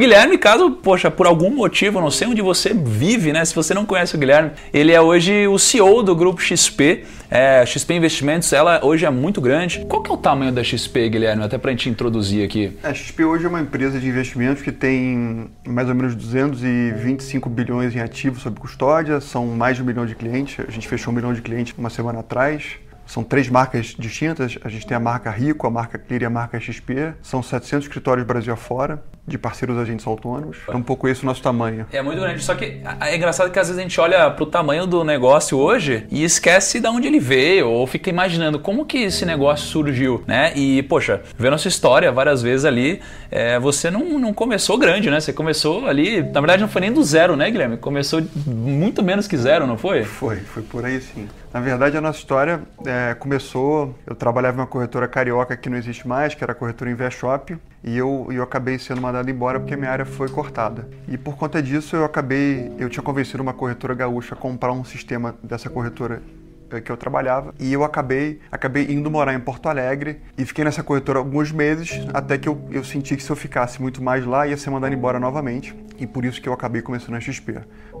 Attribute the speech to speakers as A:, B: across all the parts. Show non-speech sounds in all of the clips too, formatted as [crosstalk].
A: Guilherme, caso, poxa, por algum motivo, não sei onde você vive, né? Se você não conhece o Guilherme, ele é hoje o CEO do grupo XP. É, XP Investimentos, ela hoje é muito grande. Qual que é o tamanho da XP, Guilherme? Até para a gente introduzir aqui.
B: A XP hoje é uma empresa de investimentos que tem mais ou menos 225 bilhões em ativos sob custódia, são mais de um milhão de clientes. A gente fechou um milhão de clientes uma semana atrás. São três marcas distintas. A gente tem a marca Rico, a marca Clear e a marca XP. São 700 escritórios Brasil afora, de parceiros agentes autônomos. É um pouco esse o nosso tamanho.
A: É muito grande. Só que é engraçado que às vezes a gente olha para o tamanho do negócio hoje e esquece de onde ele veio, ou fica imaginando como que esse negócio surgiu, né? E, poxa, vendo a sua história várias vezes ali, é, você não, não começou grande, né? Você começou ali, na verdade não foi nem do zero, né, Guilherme? Começou muito menos que zero, não foi?
B: Foi, foi por aí sim. Na verdade, a nossa história é, começou. Eu trabalhava em uma corretora carioca que não existe mais, que era a corretora InvestShop, e eu, eu acabei sendo mandado embora porque minha área foi cortada. E por conta disso, eu acabei. Eu tinha convencido uma corretora gaúcha a comprar um sistema dessa corretora é, que eu trabalhava e eu acabei acabei indo morar em Porto Alegre e fiquei nessa corretora alguns meses até que eu, eu senti que se eu ficasse muito mais lá ia ser mandado embora novamente e por isso que eu acabei começando a XP.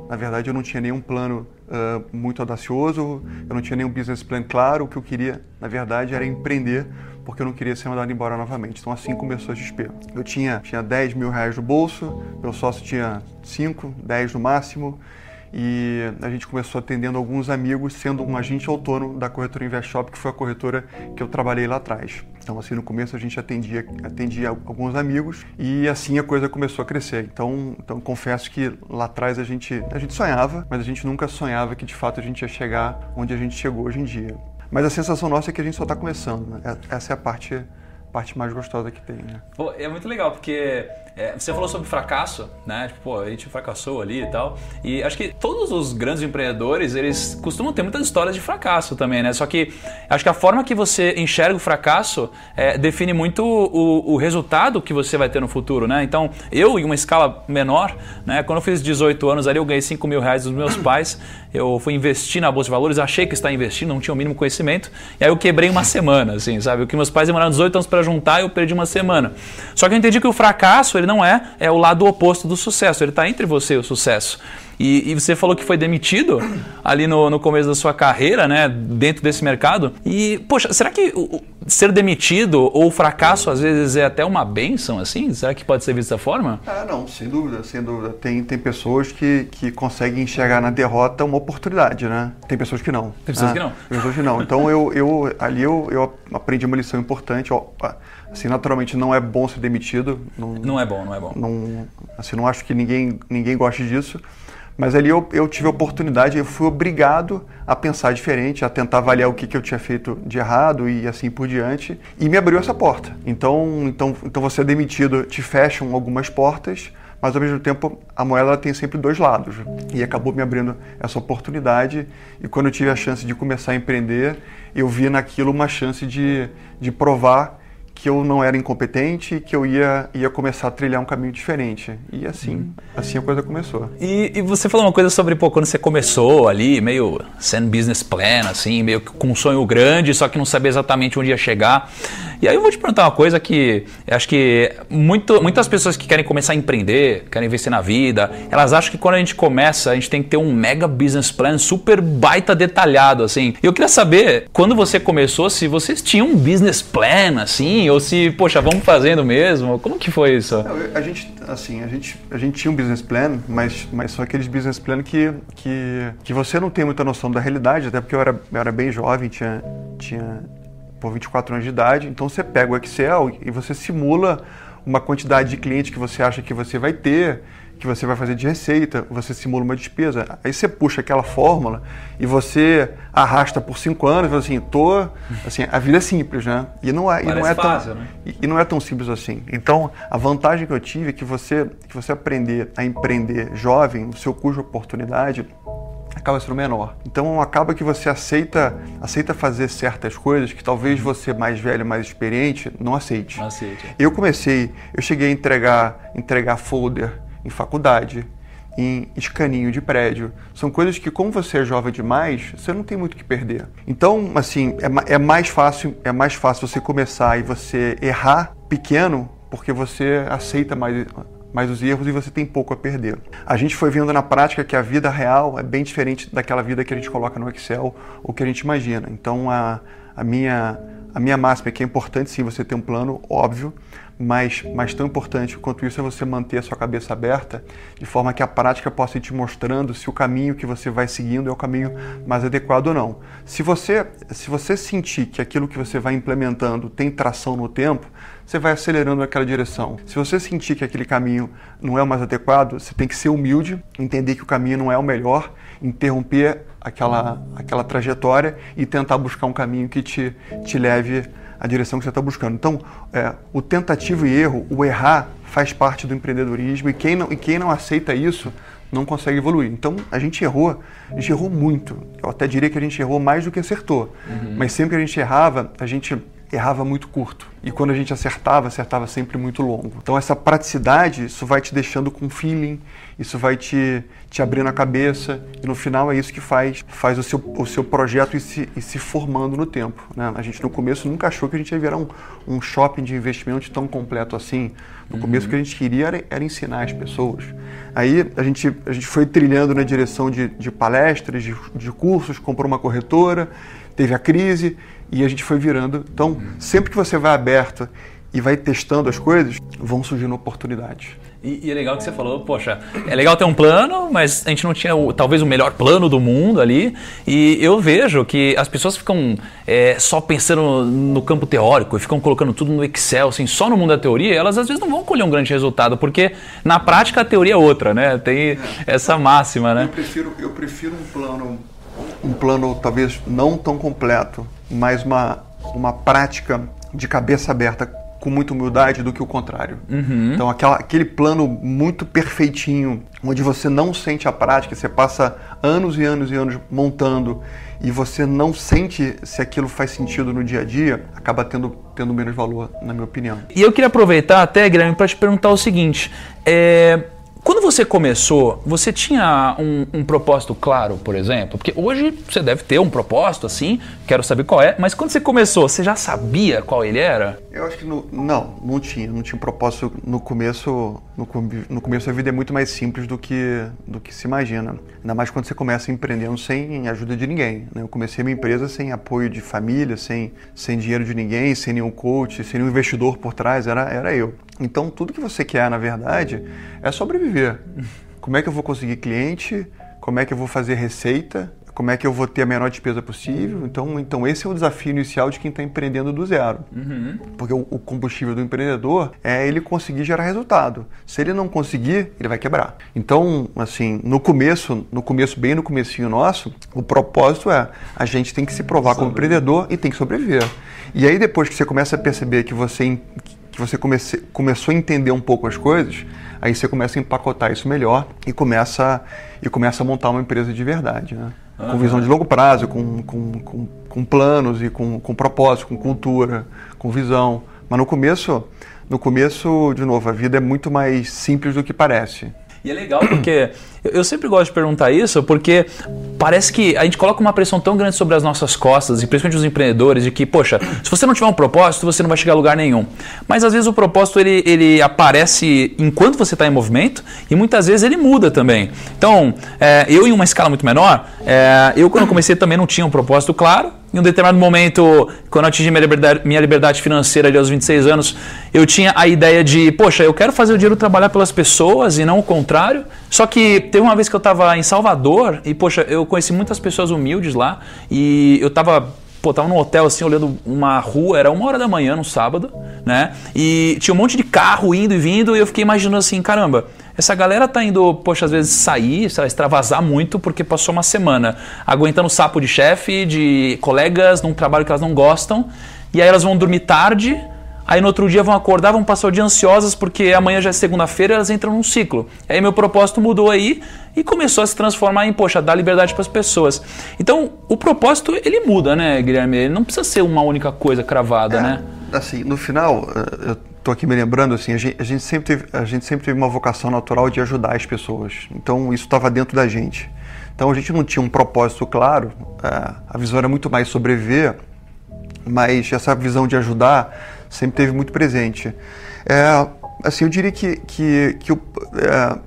B: Na verdade eu não tinha nenhum plano uh, muito audacioso, eu não tinha nenhum business plan claro, o que eu queria na verdade era empreender porque eu não queria ser mandado embora novamente. Então assim começou a XP. Eu tinha, tinha 10 mil reais no bolso, meu sócio tinha 5, 10 no máximo e a gente começou atendendo alguns amigos, sendo um agente autônomo da corretora InvestShop, que foi a corretora que eu trabalhei lá atrás. Então, assim, no começo a gente atendia, atendia alguns amigos e assim a coisa começou a crescer. Então, então confesso que lá atrás a gente, a gente sonhava, mas a gente nunca sonhava que de fato a gente ia chegar onde a gente chegou hoje em dia. Mas a sensação nossa é que a gente só está começando. Né? É, essa é a parte, parte mais gostosa que tem. Né?
A: Pô, é muito legal, porque é, você falou sobre fracasso, né? Tipo, pô, a gente fracassou ali e tal. E acho que todos os grandes empreendedores, eles costumam ter muitas histórias de fracasso também, né? Só que acho que a forma que você enxerga o fracasso é, define muito o, o, resultado que você vai ter no futuro, né? Então, eu, em uma escala menor, né? Quando eu fiz 18 anos ali, eu ganhei 5 mil reais dos meus pais. Eu fui investir na Bolsa de Valores, achei que estava investindo, não tinha o mínimo conhecimento. E aí eu quebrei uma semana, assim, sabe? O que meus pais demoraram 18 anos para juntar, eu perdi uma semana. Só que eu entendi que o fracasso, ele não é, é o lado oposto do sucesso, ele está entre você e o sucesso. E, e, você falou que foi demitido ali no, no começo da sua carreira, né, dentro desse mercado. E, poxa, será que o, ser demitido ou fracasso às vezes é até uma benção, assim? Será que pode ser visto dessa forma?
B: Ah, não, sem dúvida, sem dúvida. Tem, tem pessoas que, que conseguem enxergar na derrota uma oportunidade, né? Tem pessoas que não.
A: Tem pessoas ah, que não.
B: Tem pessoas que não. Então, eu, eu, ali eu, eu aprendi uma lição importante. Ó, assim, naturalmente não é bom ser demitido.
A: Não, não é bom, não é bom.
B: Não, assim, não acho que ninguém, ninguém goste disso. Mas ali eu, eu tive a oportunidade, eu fui obrigado a pensar diferente, a tentar avaliar o que, que eu tinha feito de errado e assim por diante. E me abriu essa porta. Então, então, então você é demitido, te fecham algumas portas, mas ao mesmo tempo a moeda tem sempre dois lados. E acabou me abrindo essa oportunidade. E quando eu tive a chance de começar a empreender, eu vi naquilo uma chance de, de provar que eu não era incompetente, que eu ia, ia começar a trilhar um caminho diferente. E assim, assim a coisa começou.
A: E, e, você falou uma coisa sobre, pô, quando você começou ali, meio sendo business plan, assim, meio com um sonho grande, só que não sabia exatamente onde ia chegar. E aí eu vou te perguntar uma coisa que acho que muito, muitas pessoas que querem começar a empreender, querem investir na vida, elas acham que quando a gente começa, a gente tem que ter um mega business plan super baita detalhado, assim. E eu queria saber, quando você começou, se vocês tinham um business plan, assim, ou se, poxa, vamos fazendo mesmo? Como que foi isso?
B: a gente, assim, a gente, a gente tinha um business plan, mas, mas são aqueles business plan que, que, que você não tem muita noção da realidade, até porque eu era, eu era bem jovem, tinha, tinha por 24 anos de idade. Então você pega o Excel e você simula uma quantidade de clientes que você acha que você vai ter, que você vai fazer de receita, você simula uma despesa. Aí você puxa aquela fórmula e você arrasta por cinco anos fala assim, tô, assim, a vida é simples, né? E não é, e não é
A: fácil,
B: tão,
A: né?
B: e, e não é tão simples assim. Então, a vantagem que eu tive é que você, que você aprender a empreender jovem, o seu de oportunidade acaba sendo menor. Então acaba que você aceita, aceita fazer certas coisas que talvez você mais velho, mais experiente, não aceite.
A: Não aceite.
B: Eu comecei, eu cheguei a entregar, entregar folder em faculdade, em escaninho de prédio. São coisas que, como você é jovem demais, você não tem muito que perder. Então, assim, é, é mais fácil, é mais fácil você começar e você errar pequeno, porque você aceita mais mais os erros e você tem pouco a perder. A gente foi vendo na prática que a vida real é bem diferente daquela vida que a gente coloca no Excel ou que a gente imagina. Então a, a minha a minha máxima é que é importante sim você ter um plano, óbvio, mas, mas tão importante quanto isso é você manter a sua cabeça aberta, de forma que a prática possa ir te mostrando se o caminho que você vai seguindo é o caminho mais adequado ou não. Se você, se você sentir que aquilo que você vai implementando tem tração no tempo, você vai acelerando naquela direção. Se você sentir que aquele caminho não é o mais adequado, você tem que ser humilde, entender que o caminho não é o melhor, interromper aquela, aquela trajetória e tentar buscar um caminho que te, te leve a direção que você está buscando. Então, é, o tentativo e erro, o errar, faz parte do empreendedorismo e quem não, e quem não aceita isso não consegue evoluir. Então, a gente errou, a gente errou muito. Eu até diria que a gente errou mais do que acertou. Uhum. Mas sempre que a gente errava, a gente errava muito curto. E quando a gente acertava, acertava sempre muito longo. Então essa praticidade, isso vai te deixando com feeling, isso vai te, te abrindo a cabeça e no final é isso que faz, faz o, seu, o seu projeto ir se, ir se formando no tempo. Né? A gente no começo nunca achou que a gente ia virar um, um shopping de investimento tão completo assim. No uhum. começo o que a gente queria era, era, ensinar as pessoas. Aí a gente, a gente foi trilhando na direção de, de palestras, de, de cursos, comprou uma corretora, teve a crise e a gente foi virando. Então, sempre que você vai aberto e vai testando as coisas, vão surgindo oportunidades.
A: E, e, é legal que você falou, poxa, é legal ter um plano, mas a gente não tinha o, talvez o melhor plano do mundo ali. E eu vejo que as pessoas ficam é, só pensando no campo teórico e ficam colocando tudo no Excel, assim, só no mundo da teoria, elas às vezes não vão colher um grande resultado, porque na prática a teoria é outra, né? Tem essa máxima, né?
B: Eu prefiro, eu prefiro um plano, um plano talvez não tão completo, mas uma, uma prática de cabeça aberta com muita humildade do que o contrário. Uhum. Então, aquela, aquele plano muito perfeitinho, onde você não sente a prática, você passa anos e anos e anos montando e você não sente se aquilo faz sentido no dia a dia, acaba tendo, tendo menos valor, na minha opinião.
A: E eu queria aproveitar até, Guilherme, para te perguntar o seguinte: é, quando você começou, você tinha um, um, propósito claro, por exemplo? Porque hoje você deve ter um propósito, assim, quero saber qual é, mas quando você começou, você já sabia qual ele era?
B: Eu acho que no, não, não tinha, não tinha propósito no começo. No, no começo a vida é muito mais simples do que, do que se imagina. Ainda mais quando você começa empreendendo sem ajuda de ninguém. Né? Eu comecei minha empresa sem apoio de família, sem, sem dinheiro de ninguém, sem nenhum coach, sem nenhum investidor por trás, era, era eu. Então, tudo que você quer, na verdade, é sobreviver. Como é que eu vou conseguir cliente? Como é que eu vou fazer receita? Como é que eu vou ter a menor despesa possível? Então, então esse é o desafio inicial de quem está empreendendo do zero. Uhum. Porque o, o, combustível do empreendedor é ele conseguir gerar resultado. Se ele não conseguir, ele vai quebrar. Então, assim, no começo, no começo, bem no comecinho nosso, o propósito é a gente tem que se provar como empreendedor e tem que sobreviver. E aí depois que você começa a perceber que você que você comece, começou a entender um pouco as coisas, aí você começa a empacotar isso melhor e começa, e começa a montar uma empresa de verdade, né? Com visão de longo prazo, com, com, com, com planos e com, com propósito, com cultura, com visão. Mas no começo, no começo, de novo, a vida é muito mais simples do que parece.
A: E é legal porque eu sempre gosto de perguntar isso, porque parece que a gente coloca uma pressão tão grande sobre as nossas costas, e principalmente os empreendedores, de que, poxa, se você não tiver um propósito, você não vai chegar a lugar nenhum. Mas às vezes o propósito ele, ele aparece enquanto você está em movimento e muitas vezes ele muda também. Então, é, eu em uma escala muito menor, é, eu quando comecei também não tinha um propósito claro, em um determinado momento, quando eu atingi minha liberdade, minha liberdade financeira ali aos 26 anos, eu tinha a ideia de, poxa, eu quero fazer o dinheiro trabalhar pelas pessoas e não o contrário. Só que teve uma vez que eu estava em Salvador e, poxa, eu conheci muitas pessoas humildes lá e eu estava pô, tava num hotel assim, olhando uma rua, era uma hora da manhã, no sábado, né? E tinha um monte de carro indo e vindo, e eu fiquei imaginando assim, caramba, essa galera tá indo, poxa, às vezes sair, extravasar muito porque passou uma semana aguentando sapo de chefe, de colegas num trabalho que elas não gostam, e aí elas vão dormir tarde, aí no outro dia vão acordar, vão passar o dia ansiosas porque amanhã já é segunda-feira, elas entram num ciclo. Aí meu propósito mudou aí e começou a se transformar em, poxa, dar liberdade para as pessoas. Então, o propósito ele muda, né, Guilherme? Ele não precisa ser uma única coisa cravada,
B: é,
A: né?
B: Assim, no final, eh, eu estou aqui me lembrando, assim, a gente, a gente, sempre teve, a gente sempre teve uma vocação natural de ajudar as pessoas. Então, isso estava dentro da gente. Então, a gente não tinha um propósito claro, é, a visão era muito mais sobreviver, mas essa visão de ajudar sempre teve muito presente. É, Assim, eu diria que, que, que o, é,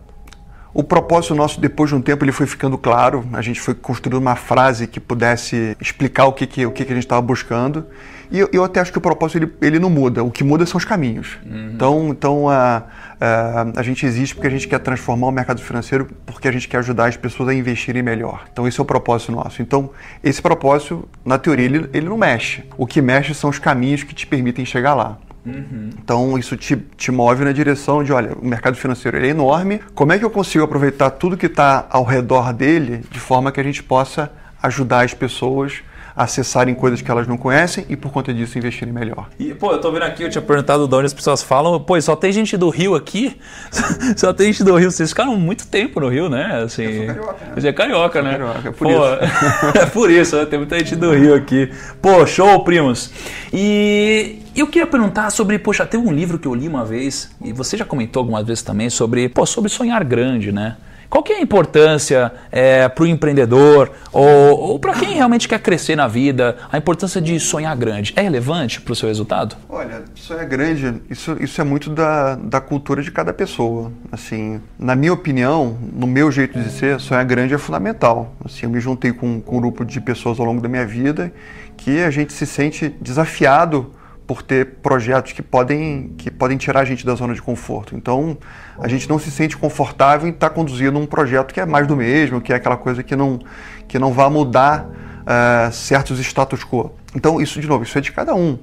B: o propósito nosso, depois de um tempo, ele foi ficando claro. A gente foi construindo uma frase que pudesse explicar o que, que, o que, que a gente estava buscando. E eu, eu, até acho que o propósito ele, ele não muda. O que muda são os caminhos. Uhum. Então, então a, a, a, gente existe porque a gente quer transformar o mercado financeiro, porque a gente quer ajudar as pessoas a investirem melhor. Então, esse é o propósito nosso. Então, esse propósito, na teoria, ele, ele não mexe. O que mexe são os caminhos que te permitem chegar lá. Uhum. Então isso te, te move na direção de, olha, o mercado financeiro é enorme, como é que eu consigo aproveitar tudo que está ao redor dele de forma que a gente possa ajudar as pessoas acessarem coisas que elas não conhecem e por conta disso investirem melhor.
A: E, pô, eu tô vendo aqui, eu tinha perguntado de onde as pessoas falam, pô, só tem gente do Rio aqui? [laughs] só tem gente do Rio. Vocês ficaram muito tempo no Rio, né? Assim, eu sou carioca, né? Você é carioca, né? Carioca, é por pô, isso. [laughs] é por isso, né? tem muita gente do Rio aqui. Pô, show, primos. E eu queria perguntar sobre, poxa, tem um livro que eu li uma vez, e você já comentou algumas vezes também sobre, pô, sobre sonhar grande, né? Qual que é a importância é, para o empreendedor ou, ou para quem realmente quer crescer na vida, a importância de sonhar grande? É relevante para o seu resultado?
B: Olha, sonhar grande, isso, isso é muito da, da cultura de cada pessoa. Assim, na minha opinião, no meu jeito de ser, sonhar grande é fundamental. Assim, eu me juntei com, com um grupo de pessoas ao longo da minha vida que a gente se sente desafiado por ter projetos que podem, que podem tirar a gente da zona de conforto. Então, a gente não se sente confortável em estar conduzindo um projeto que é mais do mesmo, que é aquela coisa que não, que não vai mudar uh, certos status quo. Então, isso, de novo, isso é de cada um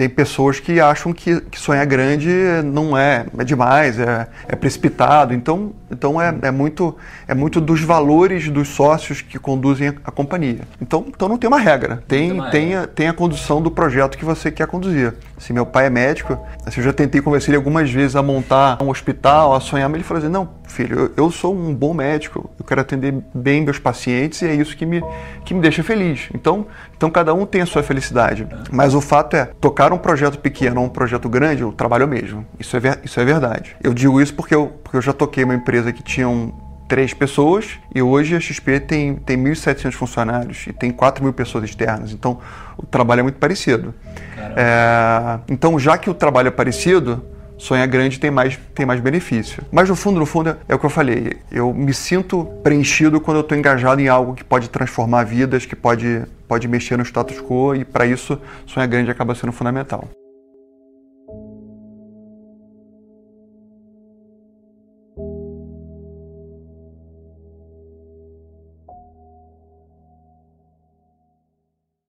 B: tem pessoas que acham que, que sonhar grande não é, é demais, é, é precipitado. Então, então é, é, muito, é muito dos valores dos sócios que conduzem a companhia. Então, então não tem uma regra, tem, tem, a, tem a condução do projeto que você quer conduzir. Se meu pai é médico, assim, eu já tentei convencer ele algumas vezes a montar um hospital, a sonhar, mas ele falou assim: não, filho, eu, eu sou um bom médico, eu quero atender bem meus pacientes e é isso que me, que me deixa feliz. Então, então cada um tem a sua felicidade. Mas o fato é, tocar um projeto pequeno ou um projeto grande, eu trabalho mesmo. Isso é, isso é verdade. Eu digo isso porque eu, porque eu já toquei uma empresa que tinha um, três pessoas e hoje a XP tem, tem 1.700 funcionários e tem 4 mil pessoas externas. Então o trabalho é muito parecido. É, então, já que o trabalho é parecido, sonhar grande tem mais, tem mais benefício. Mas no fundo, no fundo, é o que eu falei. Eu me sinto preenchido quando eu estou engajado em algo que pode transformar vidas, que pode, pode mexer no status quo e para isso sonhar grande acaba sendo fundamental.